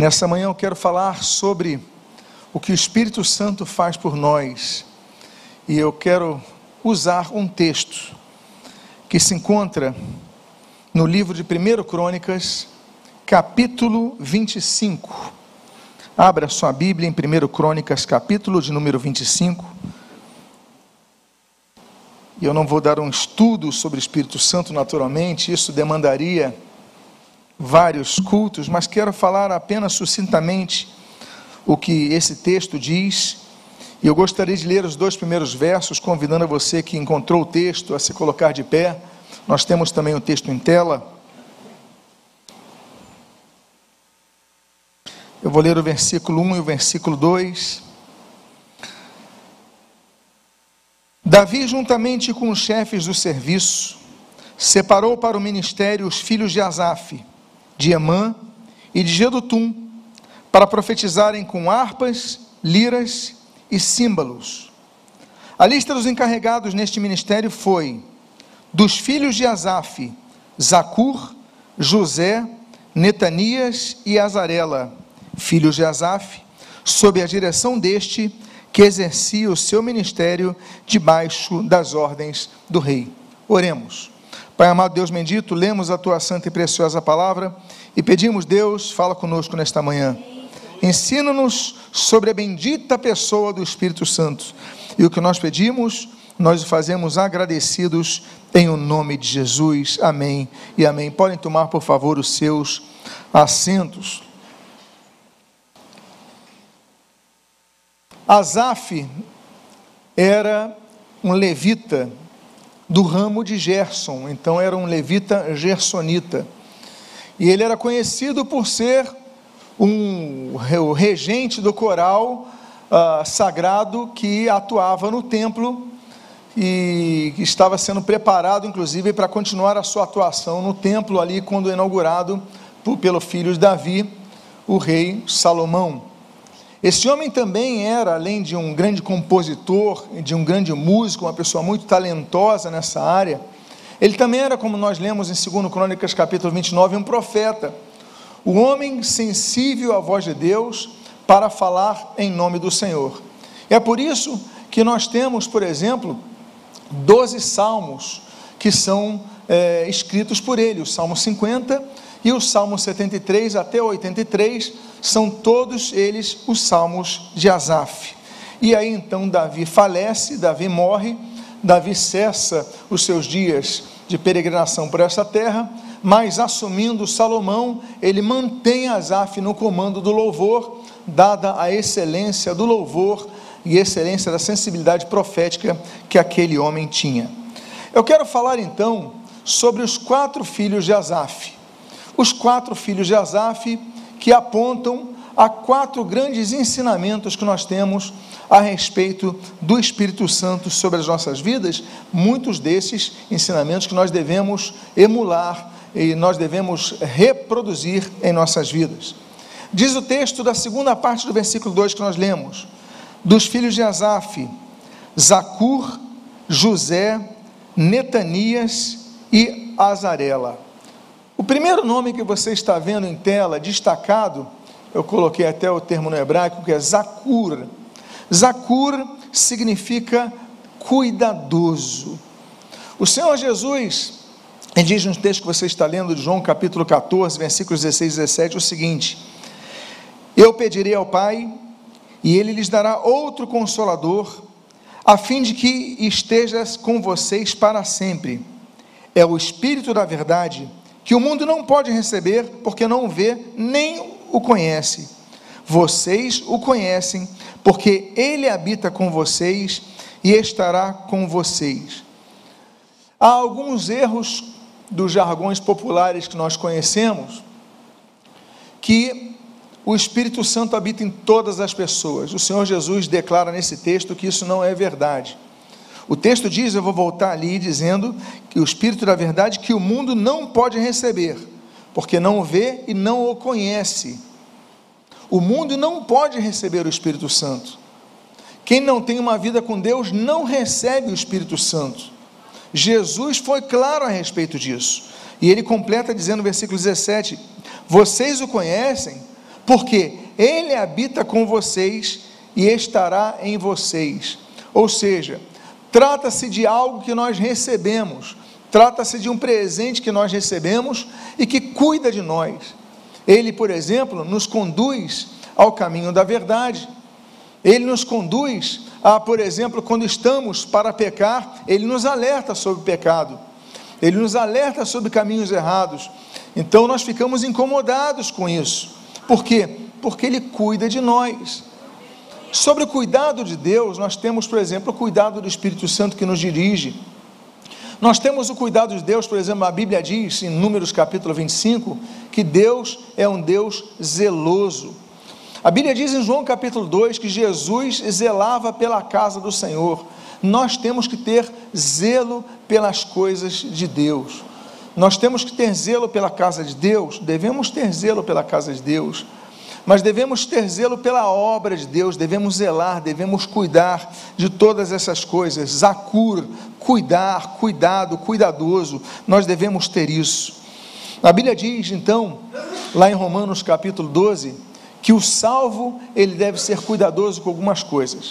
Nessa manhã eu quero falar sobre o que o Espírito Santo faz por nós. E eu quero usar um texto que se encontra no livro de 1 Crônicas, capítulo 25. Abra sua Bíblia em 1 Crônicas, capítulo de número 25. E eu não vou dar um estudo sobre o Espírito Santo, naturalmente, isso demandaria vários cultos, mas quero falar apenas sucintamente o que esse texto diz. E eu gostaria de ler os dois primeiros versos, convidando você que encontrou o texto a se colocar de pé. Nós temos também o texto em tela. Eu vou ler o versículo 1 e o versículo 2. Davi, juntamente com os chefes do serviço, separou para o ministério os filhos de Asaf, de Emã e de Gedutum, para profetizarem com harpas, liras e símbolos. A lista dos encarregados neste ministério foi: dos filhos de Asaf, Zacur, José, Netanias e Azarela, filhos de Asaf, sob a direção deste que exercia o seu ministério debaixo das ordens do rei. Oremos. Pai amado Deus bendito, lemos a tua santa e preciosa palavra e pedimos, Deus, fala conosco nesta manhã. Ensina-nos sobre a bendita pessoa do Espírito Santo. E o que nós pedimos, nós o fazemos agradecidos em o nome de Jesus. Amém e amém. Podem tomar, por favor, os seus assentos. Asaf era um levita do ramo de Gerson, então era um levita gersonita. E ele era conhecido por ser um, o regente do coral uh, sagrado que atuava no templo e estava sendo preparado, inclusive, para continuar a sua atuação no templo ali, quando inaugurado por, pelo filho de Davi, o rei Salomão. Esse homem também era, além de um grande compositor, de um grande músico, uma pessoa muito talentosa nessa área, ele também era, como nós lemos em 2 Crônicas capítulo 29, um profeta, o homem sensível à voz de Deus para falar em nome do Senhor. É por isso que nós temos, por exemplo, 12 salmos que são é, escritos por ele, o Salmo 50 e o Salmo 73 até 83, são todos eles os salmos de Asaf. E aí então Davi falece, Davi morre, Davi cessa os seus dias de peregrinação por essa terra, mas assumindo Salomão, ele mantém Asaf no comando do louvor, dada a excelência do louvor e excelência da sensibilidade profética que aquele homem tinha. Eu quero falar então sobre os quatro filhos de Asaf. Os quatro filhos de Asaf que apontam a quatro grandes ensinamentos que nós temos a respeito do Espírito Santo sobre as nossas vidas, muitos desses ensinamentos que nós devemos emular e nós devemos reproduzir em nossas vidas. Diz o texto da segunda parte do versículo 2 que nós lemos: dos filhos de Asaf, Zacur, José, Netanias e Azarela. O primeiro nome que você está vendo em tela, destacado, eu coloquei até o termo no hebraico, que é Zakur. Zakur significa cuidadoso. O Senhor Jesus, ele diz no texto que você está lendo de João capítulo 14, versículos 16 e 17, o seguinte: Eu pedirei ao Pai, e ele lhes dará outro consolador, a fim de que estejas com vocês para sempre. É o Espírito da Verdade que o mundo não pode receber porque não vê nem o conhece. Vocês o conhecem porque ele habita com vocês e estará com vocês. Há alguns erros dos jargões populares que nós conhecemos que o Espírito Santo habita em todas as pessoas. O Senhor Jesus declara nesse texto que isso não é verdade. O texto diz, eu vou voltar ali dizendo que o Espírito da verdade que o mundo não pode receber, porque não o vê e não o conhece. O mundo não pode receber o Espírito Santo. Quem não tem uma vida com Deus não recebe o Espírito Santo. Jesus foi claro a respeito disso. E ele completa dizendo no versículo 17: Vocês o conhecem porque Ele habita com vocês e estará em vocês. Ou seja, trata-se de algo que nós recebemos, trata-se de um presente que nós recebemos e que cuida de nós. Ele, por exemplo, nos conduz ao caminho da verdade. Ele nos conduz a, por exemplo, quando estamos para pecar, ele nos alerta sobre o pecado. Ele nos alerta sobre caminhos errados. Então nós ficamos incomodados com isso. Por quê? Porque ele cuida de nós. Sobre o cuidado de Deus, nós temos, por exemplo, o cuidado do Espírito Santo que nos dirige. Nós temos o cuidado de Deus, por exemplo, a Bíblia diz em Números capítulo 25 que Deus é um Deus zeloso. A Bíblia diz em João capítulo 2 que Jesus zelava pela casa do Senhor. Nós temos que ter zelo pelas coisas de Deus. Nós temos que ter zelo pela casa de Deus, devemos ter zelo pela casa de Deus, mas devemos ter zelo pela obra de Deus, devemos zelar, devemos cuidar de todas essas coisas. Zacur, cuidar, cuidado, cuidadoso, nós devemos ter isso. A Bíblia diz, então, lá em Romanos capítulo 12, que o salvo ele deve ser cuidadoso com algumas coisas.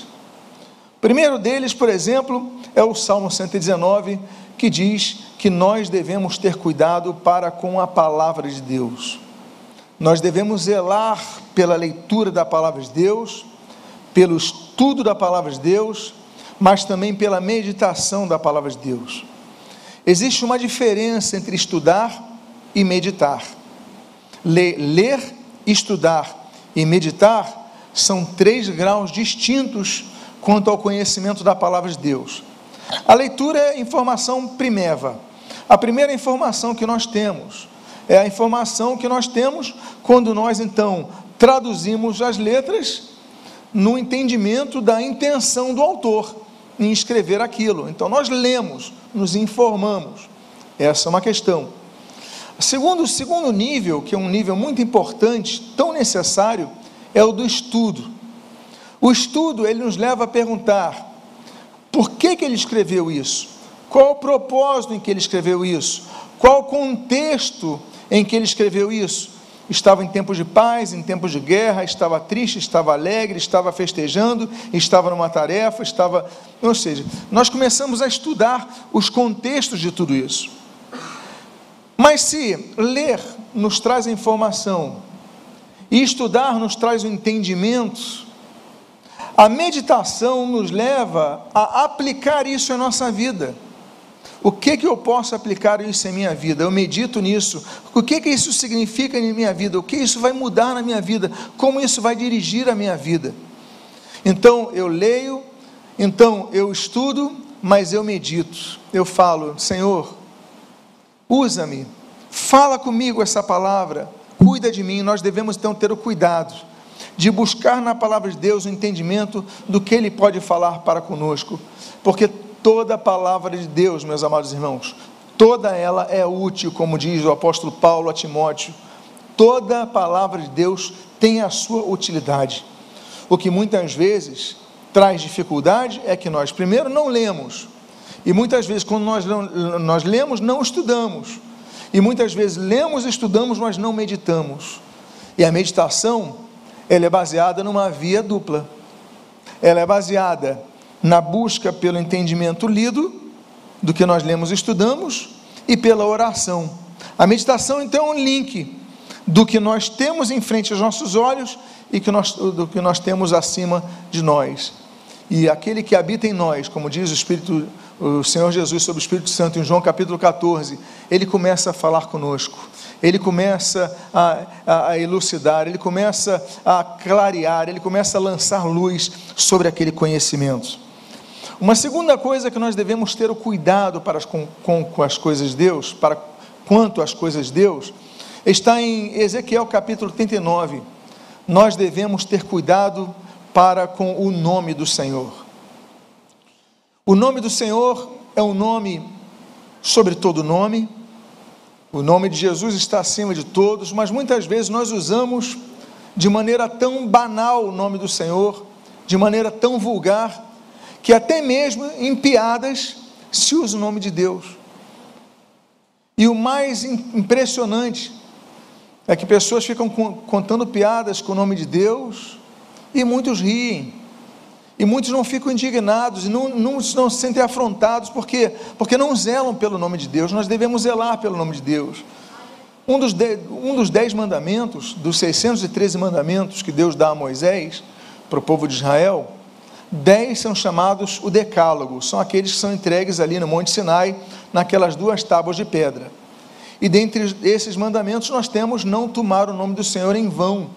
O primeiro deles, por exemplo, é o Salmo 119, que diz que nós devemos ter cuidado para com a palavra de Deus. Nós devemos zelar pela leitura da palavra de Deus, pelo estudo da palavra de Deus, mas também pela meditação da palavra de Deus. Existe uma diferença entre estudar e meditar. Ler, ler estudar e meditar são três graus distintos quanto ao conhecimento da palavra de Deus. A leitura é informação primeva. A primeira informação que nós temos é a informação que nós temos quando nós então traduzimos as letras no entendimento da intenção do autor em escrever aquilo. Então nós lemos, nos informamos. Essa é uma questão. Segundo, o segundo nível, que é um nível muito importante, tão necessário, é o do estudo. O estudo, ele nos leva a perguntar, por que, que ele escreveu isso? Qual o propósito em que ele escreveu isso? Qual o contexto em que ele escreveu isso? Estava em tempos de paz, em tempos de guerra, estava triste, estava alegre, estava festejando, estava numa tarefa, estava. Ou seja, nós começamos a estudar os contextos de tudo isso. Mas se ler nos traz informação e estudar nos traz o entendimento, a meditação nos leva a aplicar isso em nossa vida. O que que eu posso aplicar isso em minha vida? Eu medito nisso. O que que isso significa em minha vida? O que isso vai mudar na minha vida? Como isso vai dirigir a minha vida? Então eu leio, então eu estudo, mas eu medito. Eu falo, Senhor, usa-me, fala comigo essa palavra, cuida de mim. Nós devemos então ter o cuidado de buscar na palavra de Deus o entendimento do que Ele pode falar para conosco, porque toda a palavra de Deus, meus amados irmãos, toda ela é útil, como diz o apóstolo Paulo a Timóteo. Toda a palavra de Deus tem a sua utilidade. O que muitas vezes traz dificuldade é que nós, primeiro, não lemos, e muitas vezes, quando nós, nós lemos, não estudamos. E muitas vezes lemos, estudamos, mas não meditamos. E a meditação, ela é baseada numa via dupla. Ela é baseada na busca pelo entendimento lido do que nós lemos e estudamos e pela oração. A meditação então é um link do que nós temos em frente aos nossos olhos e que nós, do que nós temos acima de nós. E aquele que habita em nós, como diz o Espírito, o Senhor Jesus sobre o Espírito Santo em João capítulo 14, ele começa a falar conosco, ele começa a, a, a elucidar, ele começa a clarear, ele começa a lançar luz sobre aquele conhecimento. Uma segunda coisa que nós devemos ter o cuidado para com, com, com as coisas de Deus, para quanto às coisas de Deus, está em Ezequiel capítulo 39. Nós devemos ter cuidado para com o nome do Senhor. O nome do Senhor é um nome sobre todo nome. O nome de Jesus está acima de todos, mas muitas vezes nós usamos de maneira tão banal o nome do Senhor, de maneira tão vulgar, que até mesmo em piadas se usa o nome de Deus. E o mais impressionante é que pessoas ficam contando piadas com o nome de Deus e muitos riem. E muitos não ficam indignados e não, não, não se sentem afrontados porque, porque não zelam pelo nome de Deus. Nós devemos zelar pelo nome de Deus. Um dos, de, um dos dez mandamentos, dos 613 mandamentos que Deus dá a Moisés, para o povo de Israel, dez são chamados o decálogo, são aqueles que são entregues ali no Monte Sinai, naquelas duas tábuas de pedra. E dentre esses mandamentos nós temos não tomar o nome do Senhor em vão,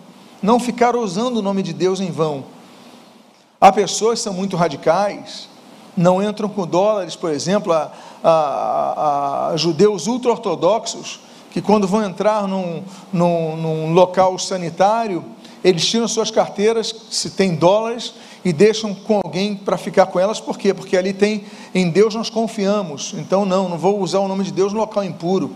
não ficar usando o nome de Deus em vão. Há pessoas que são muito radicais, não entram com dólares, por exemplo, a, a, a judeus ultra-ortodoxos, que quando vão entrar num, num, num local sanitário, eles tiram suas carteiras, se tem dólares, e deixam com alguém para ficar com elas, por quê? Porque ali tem, em Deus nós confiamos, então não, não vou usar o nome de Deus no local impuro.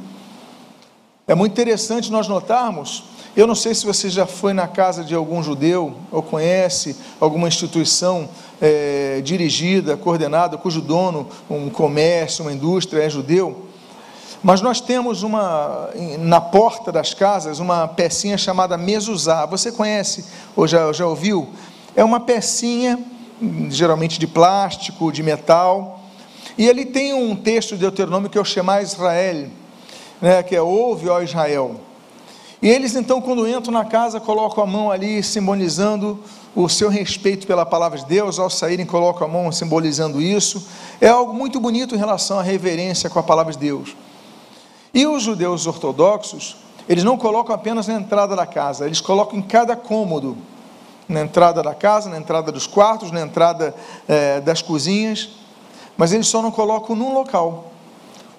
É muito interessante nós notarmos eu não sei se você já foi na casa de algum judeu ou conhece alguma instituição é, dirigida, coordenada, cujo dono, um comércio, uma indústria é judeu. Mas nós temos uma na porta das casas uma pecinha chamada mezuzá. Você conhece ou já, já ouviu? É uma pecinha geralmente de plástico, de metal. E ele tem um texto de Deuteronômio que é o Shema Israel, né, que é ouve, ó Israel. E eles então, quando entram na casa, colocam a mão ali, simbolizando o seu respeito pela palavra de Deus. Ao saírem, colocam a mão, simbolizando isso. É algo muito bonito em relação à reverência com a palavra de Deus. E os judeus ortodoxos, eles não colocam apenas na entrada da casa, eles colocam em cada cômodo. Na entrada da casa, na entrada dos quartos, na entrada é, das cozinhas. Mas eles só não colocam num local.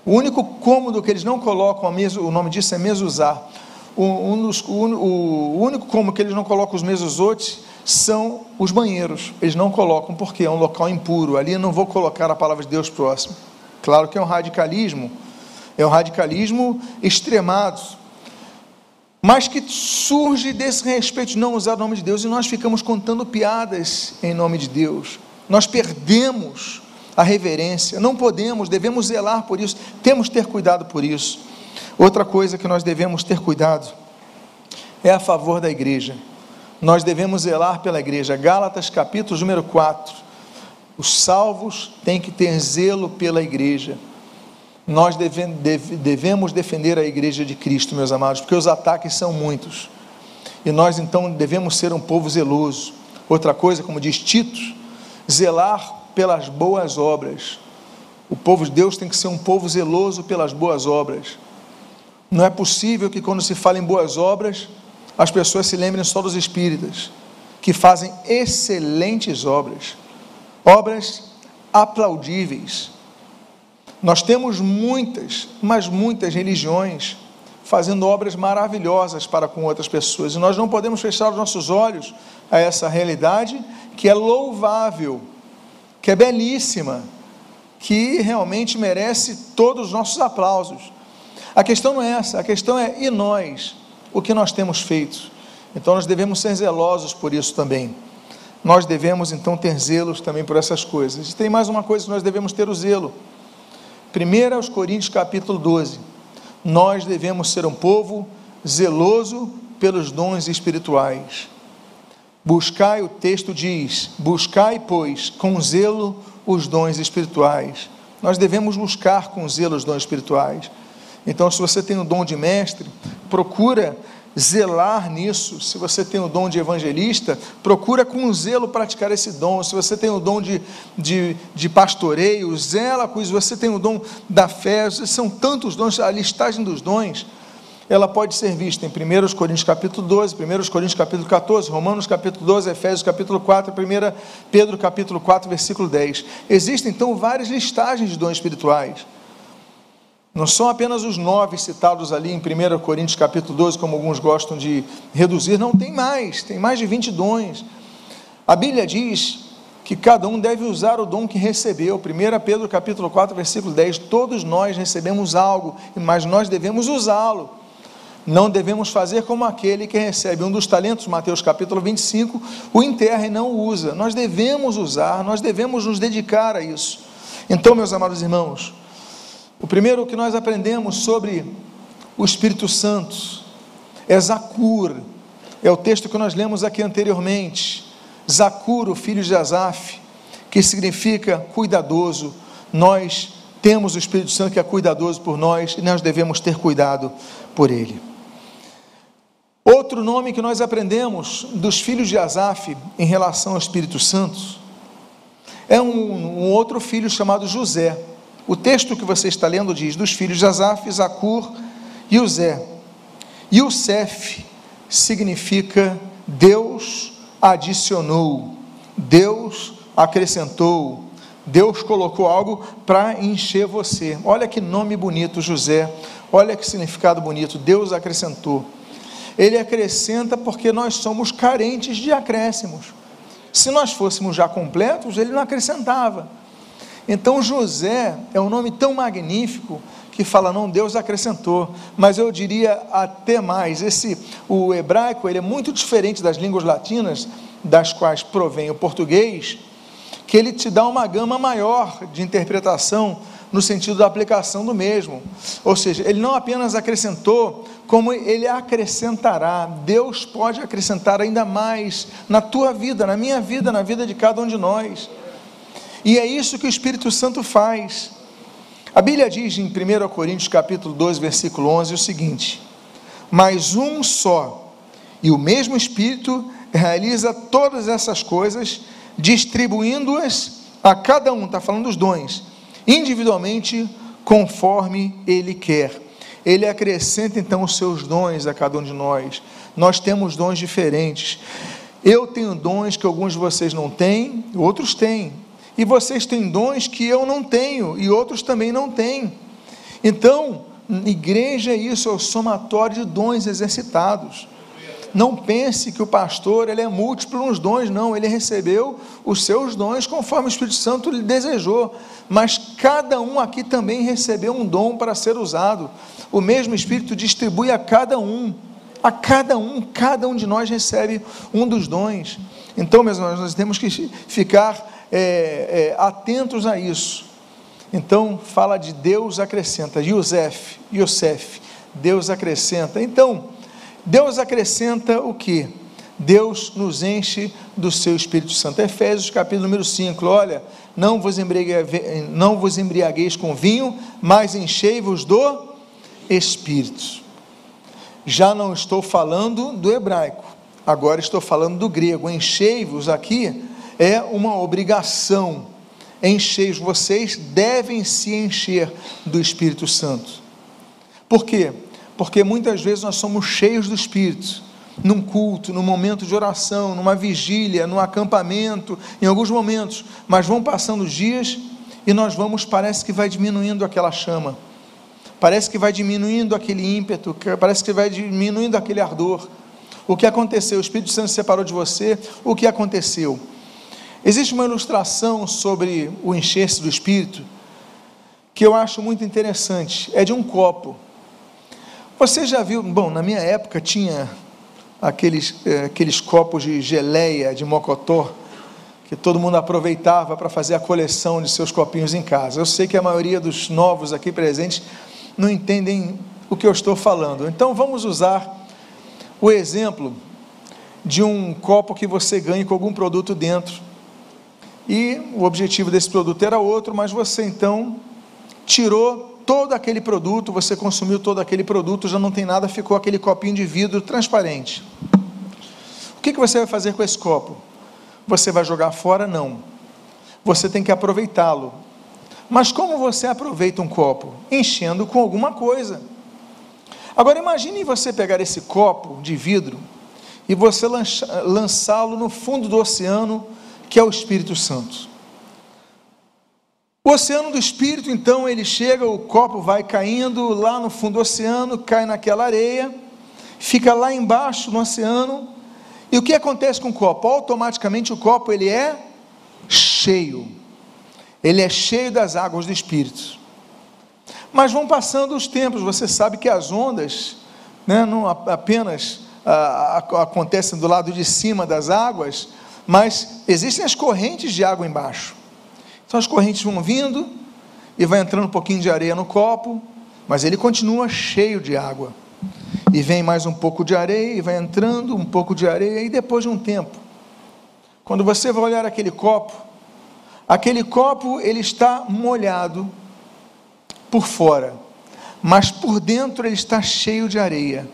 O único cômodo que eles não colocam, o nome disso é mezuzá um dos, o, o único como que eles não colocam os mesozotes são os banheiros. Eles não colocam porque é um local impuro. Ali eu não vou colocar a palavra de Deus próximo. Claro que é um radicalismo, é um radicalismo extremado, mas que surge desse respeito de não usar o nome de Deus e nós ficamos contando piadas em nome de Deus. Nós perdemos a reverência. Não podemos, devemos zelar por isso, temos que ter cuidado por isso. Outra coisa que nós devemos ter cuidado é a favor da igreja. Nós devemos zelar pela igreja. Gálatas, capítulo número 4. Os salvos têm que ter zelo pela igreja. Nós deve, deve, devemos defender a igreja de Cristo, meus amados, porque os ataques são muitos. E nós então devemos ser um povo zeloso. Outra coisa, como diz Tito, zelar pelas boas obras. O povo de Deus tem que ser um povo zeloso pelas boas obras. Não é possível que quando se fala em boas obras, as pessoas se lembrem só dos espíritas, que fazem excelentes obras, obras aplaudíveis. Nós temos muitas, mas muitas religiões fazendo obras maravilhosas para com outras pessoas, e nós não podemos fechar os nossos olhos a essa realidade que é louvável, que é belíssima, que realmente merece todos os nossos aplausos. A questão não é essa, a questão é e nós, o que nós temos feito. Então nós devemos ser zelosos por isso também. Nós devemos então ter zelos também por essas coisas. E tem mais uma coisa que nós devemos ter o zelo. 1 aos Coríntios capítulo 12. Nós devemos ser um povo zeloso pelos dons espirituais. Buscai, o texto diz: buscai, pois, com zelo os dons espirituais. Nós devemos buscar com zelo os dons espirituais. Então, se você tem o dom de mestre, procura zelar nisso. Se você tem o dom de evangelista, procura com zelo praticar esse dom. Se você tem o dom de, de, de pastoreio, zela com isso. Se você tem o dom da fé, são tantos dons, a listagem dos dons, ela pode ser vista em 1 Coríntios capítulo 12, 1 Coríntios capítulo 14, Romanos capítulo 12, Efésios capítulo 4, 1 Pedro capítulo 4, versículo 10. Existem então várias listagens de dons espirituais. Não são apenas os nove citados ali em 1 Coríntios capítulo 12, como alguns gostam de reduzir, não, tem mais, tem mais de 20 dons. A Bíblia diz que cada um deve usar o dom que recebeu. 1 Pedro capítulo 4, versículo 10, todos nós recebemos algo, mas nós devemos usá-lo. Não devemos fazer como aquele que recebe um dos talentos, Mateus capítulo 25, o enterra e não o usa. Nós devemos usar, nós devemos nos dedicar a isso. Então, meus amados irmãos, o primeiro que nós aprendemos sobre o Espírito Santo é Zacur, é o texto que nós lemos aqui anteriormente. Zacur, o filho de Asaf, que significa cuidadoso. Nós temos o Espírito Santo que é cuidadoso por nós e nós devemos ter cuidado por ele. Outro nome que nós aprendemos dos filhos de Asaf em relação ao Espírito Santo é um, um outro filho chamado José. O texto que você está lendo diz: dos filhos de Asaf, Zacur e Uzé. Yusef significa Deus adicionou, Deus acrescentou, Deus colocou algo para encher você. Olha que nome bonito, José. Olha que significado bonito. Deus acrescentou. Ele acrescenta porque nós somos carentes de acréscimos. Se nós fôssemos já completos, ele não acrescentava. Então José é um nome tão magnífico que fala não Deus acrescentou, mas eu diria até mais, esse o hebraico, ele é muito diferente das línguas latinas das quais provém o português, que ele te dá uma gama maior de interpretação no sentido da aplicação do mesmo. Ou seja, ele não apenas acrescentou, como ele acrescentará. Deus pode acrescentar ainda mais na tua vida, na minha vida, na vida de cada um de nós. E é isso que o Espírito Santo faz. A Bíblia diz em 1 Coríntios capítulo 2, versículo 11 o seguinte: "Mas um só e o mesmo Espírito realiza todas essas coisas, distribuindo-as a cada um, está falando dos dons, individualmente, conforme ele quer. Ele acrescenta então os seus dons a cada um de nós. Nós temos dons diferentes. Eu tenho dons que alguns de vocês não têm, outros têm. E vocês têm dons que eu não tenho e outros também não têm. Então, igreja é isso, é o somatório de dons exercitados. Não pense que o pastor ele é múltiplo nos dons, não. Ele recebeu os seus dons conforme o Espírito Santo lhe desejou. Mas cada um aqui também recebeu um dom para ser usado. O mesmo Espírito distribui a cada um. A cada um, cada um de nós recebe um dos dons. Então, meus irmãos, nós temos que ficar é, é, atentos a isso. Então, fala de Deus acrescenta, Yosef, Yosef, Deus acrescenta. Então, Deus acrescenta o que? Deus nos enche do seu Espírito Santo. Efésios capítulo número 5, olha, não vos, embriagueis, não vos embriagueis com vinho, mas enchei-vos do Espírito. Já não estou falando do hebraico, agora estou falando do grego. Enchei-vos aqui é uma obrigação. Encher vocês devem se encher do Espírito Santo. Por quê? Porque muitas vezes nós somos cheios do Espírito, num culto, num momento de oração, numa vigília, num acampamento, em alguns momentos, mas vão passando os dias e nós vamos, parece que vai diminuindo aquela chama, parece que vai diminuindo aquele ímpeto, parece que vai diminuindo aquele ardor. O que aconteceu? O Espírito Santo se separou de você, o que aconteceu? Existe uma ilustração sobre o encher-se do Espírito que eu acho muito interessante. É de um copo. Você já viu? Bom, na minha época tinha aqueles, eh, aqueles copos de geleia, de mocotó, que todo mundo aproveitava para fazer a coleção de seus copinhos em casa. Eu sei que a maioria dos novos aqui presentes não entendem o que eu estou falando. Então vamos usar o exemplo de um copo que você ganhe com algum produto dentro e o objetivo desse produto era outro, mas você então tirou todo aquele produto, você consumiu todo aquele produto, já não tem nada, ficou aquele copinho de vidro transparente. O que, você vai fazer com esse copo? Você vai jogar fora? Não. Você tem que aproveitá-lo. Mas como você aproveita um copo? Enchendo com alguma coisa. Agora imagine você pegar esse copo de vidro e você lançá-lo no fundo do oceano que é o Espírito Santo. O oceano do Espírito, então, ele chega, o copo vai caindo lá no fundo do oceano, cai naquela areia, fica lá embaixo no oceano. E o que acontece com o copo? Automaticamente o copo ele é cheio. Ele é cheio das águas do Espírito. Mas vão passando os tempos, você sabe que as ondas né, não apenas ah, acontecem do lado de cima das águas, mas existem as correntes de água embaixo. Então as correntes vão vindo e vai entrando um pouquinho de areia no copo, mas ele continua cheio de água. E vem mais um pouco de areia, e vai entrando um pouco de areia, e depois de um tempo, quando você vai olhar aquele copo, aquele copo ele está molhado por fora, mas por dentro ele está cheio de areia.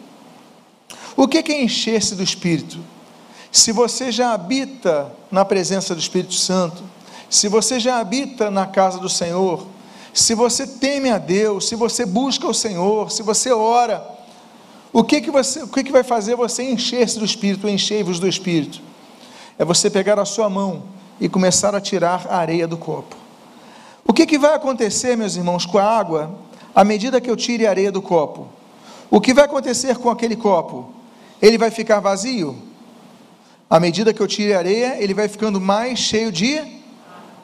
O que é encher-se do Espírito? Se você já habita na presença do Espírito Santo, se você já habita na casa do Senhor, se você teme a Deus, se você busca o Senhor, se você ora, o que que você, o que que vai fazer você encher-se do Espírito, encher-vos do Espírito? É você pegar a sua mão e começar a tirar a areia do copo. O que que vai acontecer, meus irmãos, com a água, à medida que eu tire a areia do copo? O que vai acontecer com aquele copo? Ele vai ficar vazio? À medida que eu tire a areia, ele vai ficando mais cheio de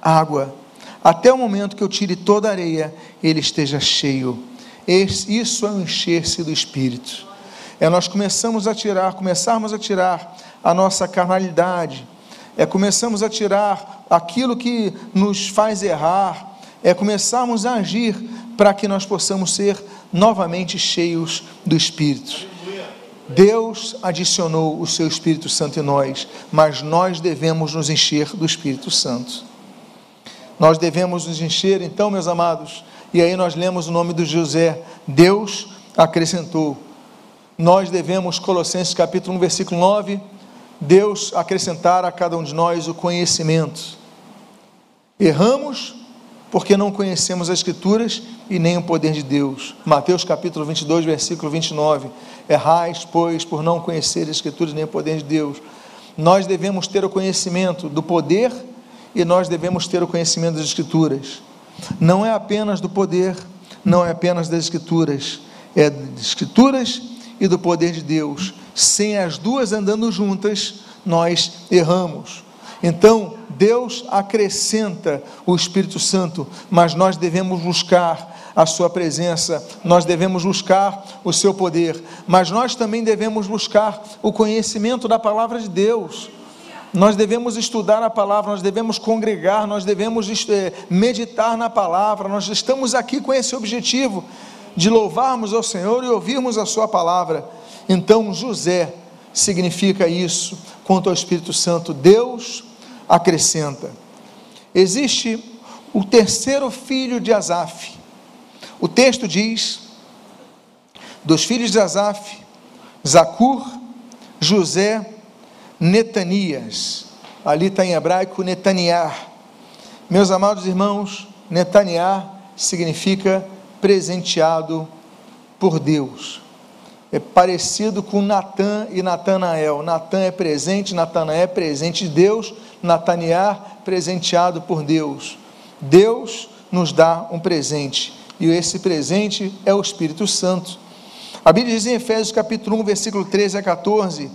água até o momento que eu tire toda a areia, ele esteja cheio. Isso é o encher-se do Espírito. É nós começamos a tirar, começarmos a tirar a nossa carnalidade, é começamos a tirar aquilo que nos faz errar, é começarmos a agir para que nós possamos ser novamente cheios do Espírito. Deus adicionou o seu Espírito Santo em nós, mas nós devemos nos encher do Espírito Santo. Nós devemos nos encher, então, meus amados, e aí nós lemos o nome do José, Deus acrescentou. Nós devemos, Colossenses capítulo 1, versículo 9, Deus acrescentar a cada um de nós o conhecimento. Erramos porque não conhecemos as Escrituras e nem o poder de Deus. Mateus capítulo 22, versículo 29. Errais, pois, por não conhecer as Escrituras nem o poder de Deus. Nós devemos ter o conhecimento do poder e nós devemos ter o conhecimento das Escrituras. Não é apenas do poder, não é apenas das Escrituras, é das Escrituras e do poder de Deus. Sem as duas andando juntas, nós erramos. Então, Deus acrescenta o Espírito Santo, mas nós devemos buscar a Sua presença, nós devemos buscar o Seu poder, mas nós também devemos buscar o conhecimento da palavra de Deus. Nós devemos estudar a palavra, nós devemos congregar, nós devemos meditar na palavra. Nós estamos aqui com esse objetivo de louvarmos ao Senhor e ouvirmos a Sua palavra. Então, José significa isso quanto ao Espírito Santo. Deus acrescenta. Existe o terceiro filho de Asaf. O texto diz: dos filhos de Asaf, Zacur, José Netanias. Ali está em hebraico Netaniah. Meus amados irmãos, Netaniah significa presenteado por Deus. É parecido com Natã e Natanael. Natã é presente, Natanael é presente de Deus, Nataniah presenteado por Deus. Deus nos dá um presente, e esse presente é o Espírito Santo. A Bíblia diz em Efésios capítulo 1, versículo 13 a 14: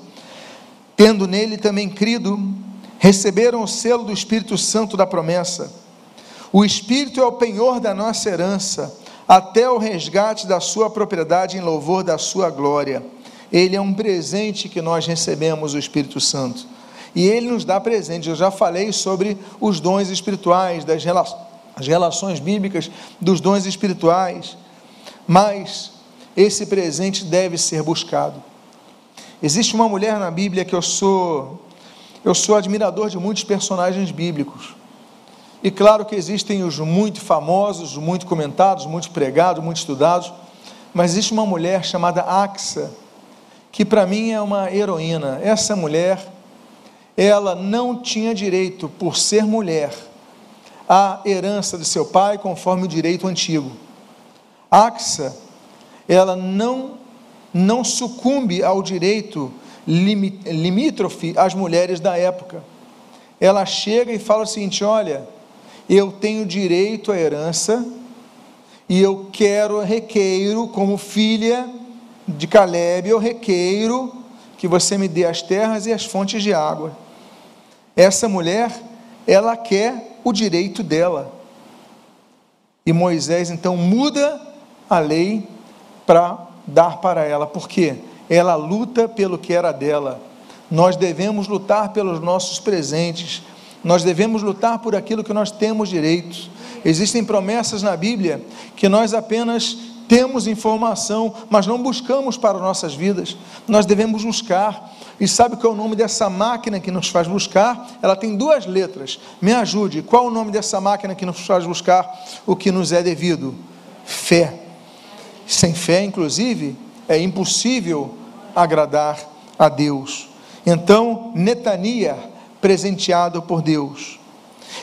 tendo nele também crido, receberam o selo do Espírito Santo da promessa. O Espírito é o penhor da nossa herança, até o resgate da sua propriedade em louvor da sua glória. Ele é um presente que nós recebemos, o Espírito Santo. E ele nos dá presente. Eu já falei sobre os dons espirituais, das relações bíblicas dos dons espirituais. Mas esse presente deve ser buscado. Existe uma mulher na Bíblia que eu sou eu sou admirador de muitos personagens bíblicos. E claro que existem os muito famosos, muito comentados, muito pregados, muito estudados, mas existe uma mulher chamada Axa, que para mim é uma heroína. Essa mulher, ela não tinha direito, por ser mulher, à herança de seu pai, conforme o direito antigo. Axa, ela não não sucumbe ao direito limítrofe às mulheres da época. Ela chega e fala o seguinte: olha, eu tenho direito à herança e eu quero, requeiro, como filha de Caleb, eu requeiro que você me dê as terras e as fontes de água. Essa mulher, ela quer o direito dela. E Moisés então muda a lei para dar para ela, porque ela luta pelo que era dela. Nós devemos lutar pelos nossos presentes, nós devemos lutar por aquilo que nós temos direitos. Existem promessas na Bíblia que nós apenas temos informação, mas não buscamos para nossas vidas. Nós devemos buscar. E sabe qual é o nome dessa máquina que nos faz buscar? Ela tem duas letras. Me ajude. Qual é o nome dessa máquina que nos faz buscar o que nos é devido? Fé. Sem fé, inclusive, é impossível agradar a Deus. Então, Netania, presenteado por Deus.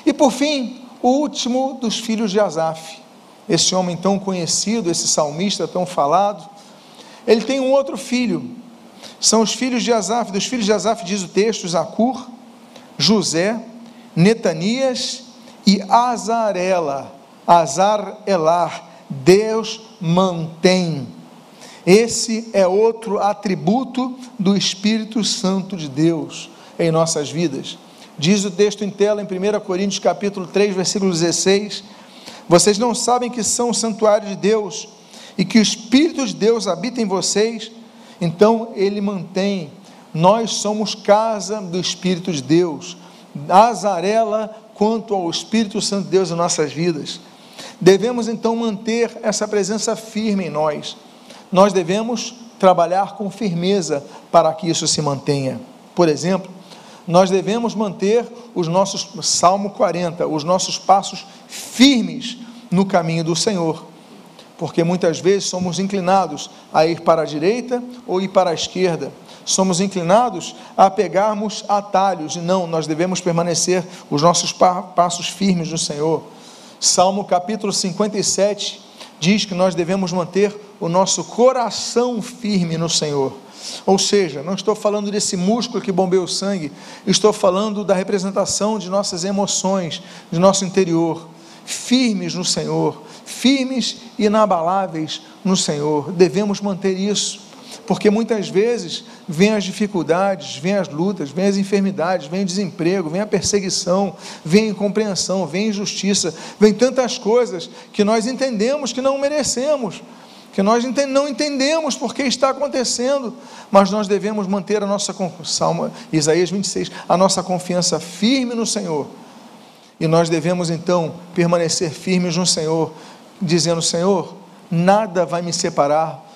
E por fim, o último dos filhos de Asaf, esse homem tão conhecido, esse salmista tão falado, ele tem um outro filho. São os filhos de Asaf, dos filhos de Asaf diz o texto, Zacur, José, Netanias e Azarela, Azar-Elar, Deus mantém. Esse é outro atributo do Espírito Santo de Deus em nossas vidas. Diz o texto em tela em 1 Coríntios capítulo 3, versículo 16: Vocês não sabem que são o santuário de Deus e que o Espírito de Deus habita em vocês? Então ele mantém. Nós somos casa do Espírito de Deus. Azarela quanto ao Espírito Santo de Deus em nossas vidas. Devemos então manter essa presença firme em nós. Nós devemos trabalhar com firmeza para que isso se mantenha. Por exemplo, nós devemos manter os nossos, Salmo 40, os nossos passos firmes no caminho do Senhor, porque muitas vezes somos inclinados a ir para a direita ou ir para a esquerda, somos inclinados a pegarmos atalhos, e não, nós devemos permanecer os nossos passos firmes no Senhor. Salmo capítulo 57 diz que nós devemos manter o nosso coração firme no Senhor. Ou seja, não estou falando desse músculo que bombeia o sangue, estou falando da representação de nossas emoções, de nosso interior, firmes no Senhor, firmes e inabaláveis no Senhor. Devemos manter isso, porque muitas vezes vêm as dificuldades, vêm as lutas, vêm as enfermidades, vem o desemprego, vem a perseguição, vem a incompreensão, vem a injustiça, vem tantas coisas que nós entendemos que não merecemos que nós não entendemos porque está acontecendo, mas nós devemos manter a nossa Salmo, Isaías 26, a nossa confiança firme no Senhor. E nós devemos então permanecer firmes no Senhor, dizendo: Senhor, nada vai me separar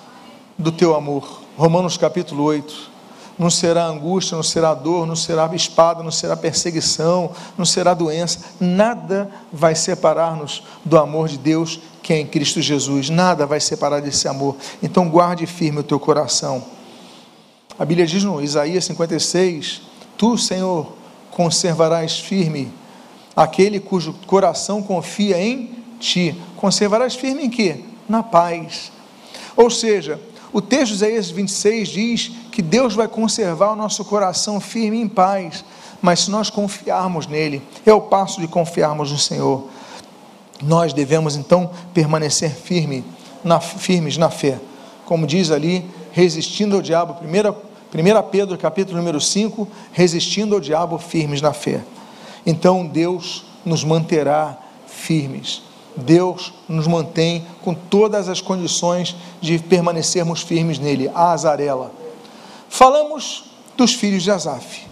do teu amor. Romanos capítulo 8 não será angústia, não será dor, não será espada, não será perseguição, não será doença, nada vai separar-nos do amor de Deus que é em Cristo Jesus, nada vai separar desse amor. Então guarde firme o teu coração. A Bíblia diz no Isaías 56: Tu, Senhor, conservarás firme aquele cujo coração confia em ti. Conservarás firme em quê? Na paz. Ou seja, o texto de Isaías 26 diz que Deus vai conservar o nosso coração firme em paz, mas se nós confiarmos nele, é o passo de confiarmos no Senhor. Nós devemos então permanecer firme, na, firmes na fé, como diz ali, resistindo ao diabo, 1 Pedro capítulo número 5, resistindo ao diabo firmes na fé. Então Deus nos manterá firmes. Deus nos mantém com todas as condições de permanecermos firmes nele. A azarela. Falamos dos filhos de Asaf,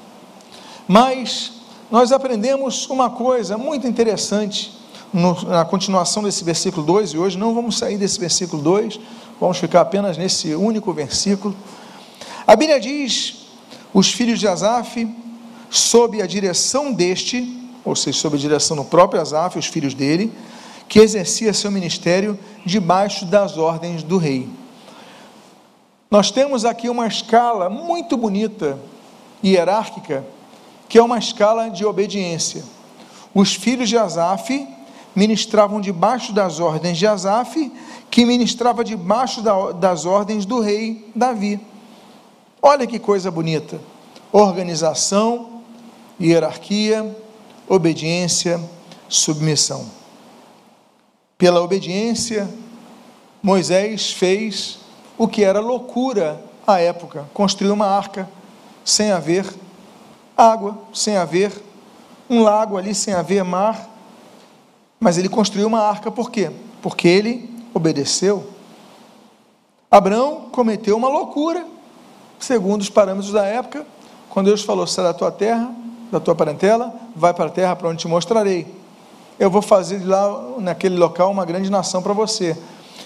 mas nós aprendemos uma coisa muito interessante no, na continuação desse versículo 2, e hoje não vamos sair desse versículo 2, vamos ficar apenas nesse único versículo. A Bíblia diz: os filhos de Asaf, sob a direção deste, ou seja, sob a direção do próprio Asaf, os filhos dele, que exercia seu ministério debaixo das ordens do rei. Nós temos aqui uma escala muito bonita, hierárquica, que é uma escala de obediência. Os filhos de Asaf ministravam debaixo das ordens de Asaf, que ministrava debaixo das ordens do rei Davi. Olha que coisa bonita! Organização, hierarquia, obediência, submissão. Pela obediência, Moisés fez o que era loucura à época: construir uma arca sem haver água, sem haver um lago ali, sem haver mar. Mas ele construiu uma arca por quê? Porque ele obedeceu. Abraão cometeu uma loucura, segundo os parâmetros da época, quando Deus falou: sai da tua terra, da tua parentela, vai para a terra para onde te mostrarei. Eu vou fazer lá naquele local uma grande nação para você.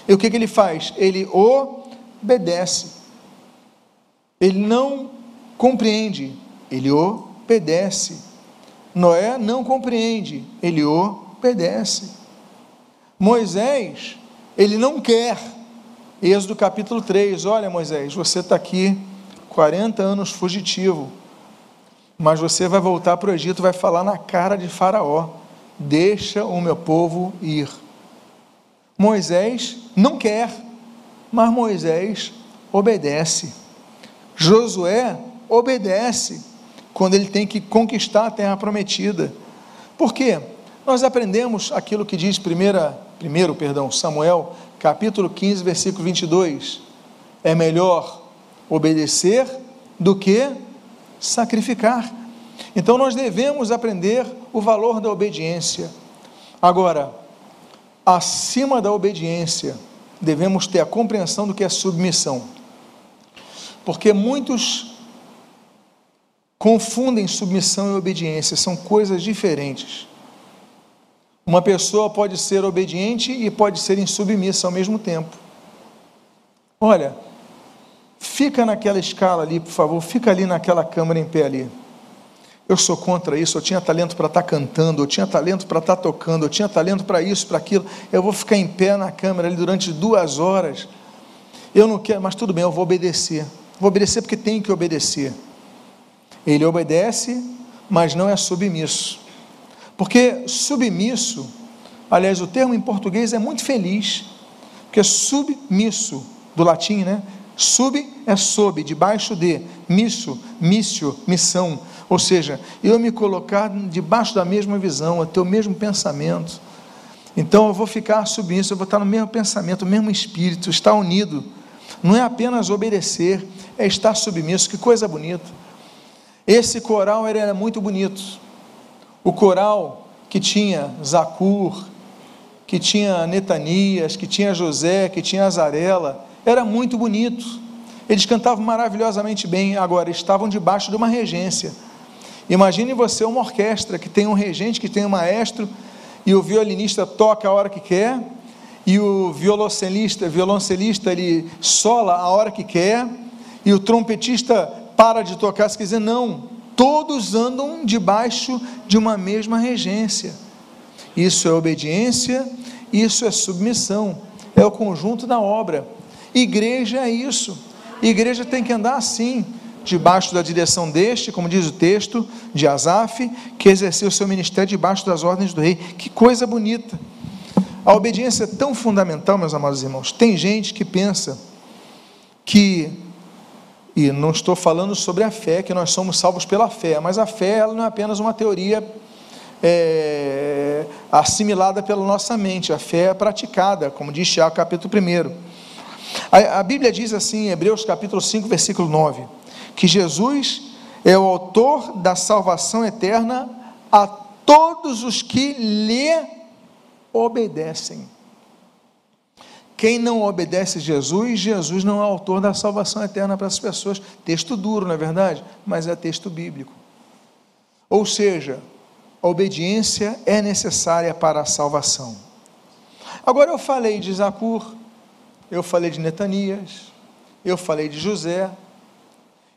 E o que, que ele faz? Ele obedece. Ele não compreende, ele obedece. Noé não compreende, ele obedece. Moisés, ele não quer. Êxodo capítulo 3: Olha, Moisés, você está aqui 40 anos fugitivo, mas você vai voltar para o Egito, vai falar na cara de Faraó: Deixa o meu povo ir. Moisés não quer, mas Moisés obedece. Josué obedece quando ele tem que conquistar a terra prometida. Por quê? Nós aprendemos aquilo que diz primeira, primeiro, perdão, Samuel, capítulo 15, versículo 22. É melhor obedecer do que sacrificar. Então nós devemos aprender o valor da obediência. Agora, acima da obediência, devemos ter a compreensão do que é submissão. Porque muitos confundem submissão e obediência, são coisas diferentes. Uma pessoa pode ser obediente e pode ser insubmissa ao mesmo tempo. Olha, fica naquela escala ali, por favor, fica ali naquela câmara em pé ali. Eu sou contra isso, eu tinha talento para estar tá cantando, eu tinha talento para estar tá tocando, eu tinha talento para isso, para aquilo. Eu vou ficar em pé na câmera ali durante duas horas. Eu não quero, mas tudo bem, eu vou obedecer. Vou obedecer porque tenho que obedecer. Ele obedece, mas não é submisso. Porque submisso, aliás, o termo em português é muito feliz, porque submisso, do latim, né? Sub é sob, debaixo de, misso, missio, missão. Ou seja, eu me colocar debaixo da mesma visão, ter o mesmo pensamento. Então eu vou ficar submisso, eu vou estar no mesmo pensamento, no mesmo espírito, estar unido. Não é apenas obedecer, é estar submisso. Que coisa bonita. Esse coral era muito bonito. O coral que tinha Zacur, que tinha Netanias, que tinha José, que tinha Azarela, era muito bonito. Eles cantavam maravilhosamente bem, agora estavam debaixo de uma regência. Imagine você uma orquestra que tem um regente, que tem um maestro, e o violinista toca a hora que quer, e o violoncelista, violoncelista ele sola a hora que quer, e o trompetista para de tocar se quiser, não todos andam debaixo de uma mesma regência. Isso é obediência, isso é submissão, é o conjunto da obra. Igreja é isso. Igreja tem que andar assim, debaixo da direção deste, como diz o texto, de Asaf, que exerceu seu ministério debaixo das ordens do rei. Que coisa bonita. A obediência é tão fundamental, meus amados irmãos. Tem gente que pensa que e não estou falando sobre a fé, que nós somos salvos pela fé, mas a fé ela não é apenas uma teoria é, assimilada pela nossa mente, a fé é praticada, como diz Tiago capítulo 1. A, a Bíblia diz assim, em Hebreus capítulo 5, versículo 9, que Jesus é o autor da salvação eterna a todos os que lhe obedecem. Quem não obedece Jesus, Jesus não é autor da salvação eterna para as pessoas. Texto duro, não é verdade? Mas é texto bíblico. Ou seja, a obediência é necessária para a salvação. Agora eu falei de Zacur, eu falei de Netanias, eu falei de José,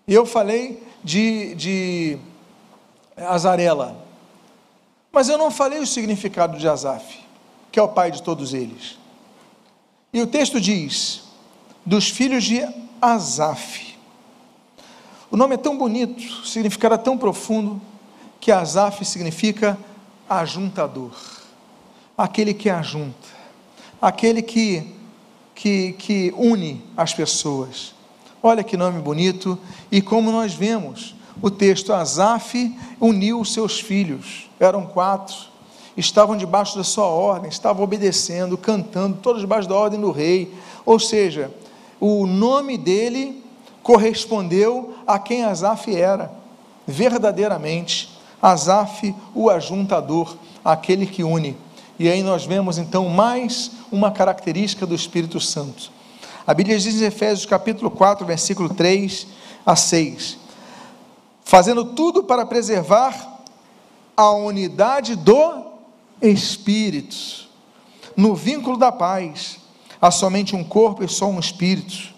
eu falei de, de Azarela. Mas eu não falei o significado de Asaf, que é o pai de todos eles. E o texto diz: dos filhos de Asaf. O nome é tão bonito, o significado é tão profundo, que Asaf significa ajuntador, aquele que ajunta, aquele que, que, que une as pessoas. Olha que nome bonito, e como nós vemos, o texto Asaf uniu os seus filhos, eram quatro, estavam debaixo da sua ordem, estavam obedecendo, cantando, todos debaixo da ordem do rei. Ou seja, o nome dele correspondeu a quem Asaf era, verdadeiramente. Asaf, o ajuntador, aquele que une. E aí nós vemos então mais uma característica do Espírito Santo. A Bíblia diz em Efésios capítulo 4, versículo 3 a 6: Fazendo tudo para preservar a unidade do espíritos, no vínculo da paz. há somente um corpo e só um espírito.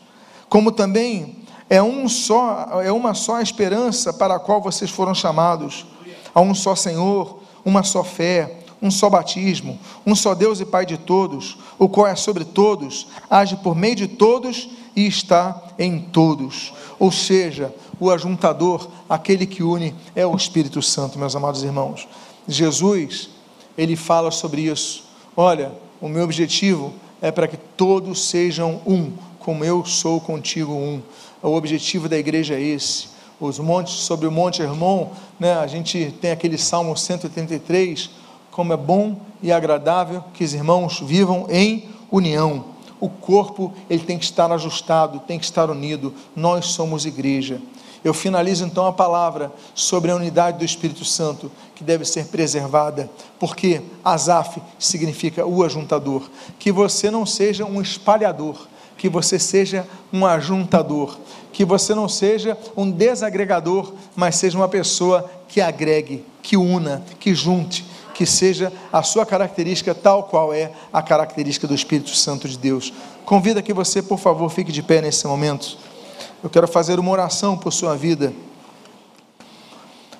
Como também é um só, é uma só esperança para a qual vocês foram chamados. Há um só Senhor, uma só fé, um só batismo, um só Deus e Pai de todos, o qual é sobre todos, age por meio de todos e está em todos. Ou seja, o ajuntador, aquele que une, é o Espírito Santo, meus amados irmãos. Jesus, ele fala sobre isso. Olha, o meu objetivo é para que todos sejam um, como eu sou contigo um. O objetivo da igreja é esse. Os montes, sobre o Monte Hermon, né, a gente tem aquele Salmo 183, como é bom e agradável que os irmãos vivam em união. O corpo ele tem que estar ajustado, tem que estar unido. Nós somos igreja. Eu finalizo então a palavra sobre a unidade do Espírito Santo, que deve ser preservada, porque Azaf significa o ajuntador. Que você não seja um espalhador, que você seja um ajuntador, que você não seja um desagregador, mas seja uma pessoa que agregue, que una, que junte, que seja a sua característica tal qual é a característica do Espírito Santo de Deus. Convida que você, por favor, fique de pé nesse momento. Eu quero fazer uma oração por sua vida.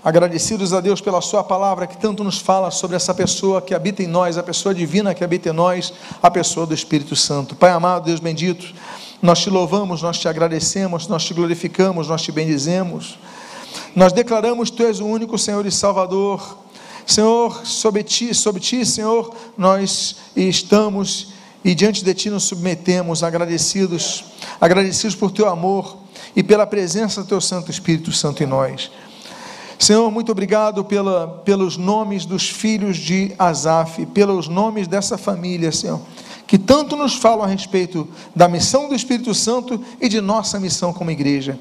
Agradecidos a Deus pela Sua palavra que tanto nos fala sobre essa pessoa que habita em nós, a pessoa divina que habita em nós, a pessoa do Espírito Santo. Pai amado, Deus bendito, nós te louvamos, nós te agradecemos, nós te glorificamos, nós te bendizemos. Nós declaramos Tu és o único Senhor e Salvador. Senhor, sobre ti, sobre ti, Senhor, nós estamos e diante de ti nos submetemos, agradecidos, agradecidos por teu amor e pela presença do teu Santo Espírito Santo em nós. Senhor, muito obrigado pela, pelos nomes dos filhos de Asaf, pelos nomes dessa família, Senhor, que tanto nos falam a respeito da missão do Espírito Santo e de nossa missão como igreja.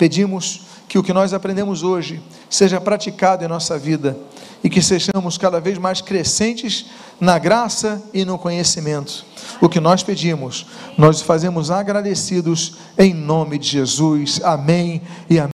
Pedimos que o que nós aprendemos hoje seja praticado em nossa vida e que sejamos cada vez mais crescentes na graça e no conhecimento. O que nós pedimos, nós fazemos agradecidos em nome de Jesus. Amém e amém.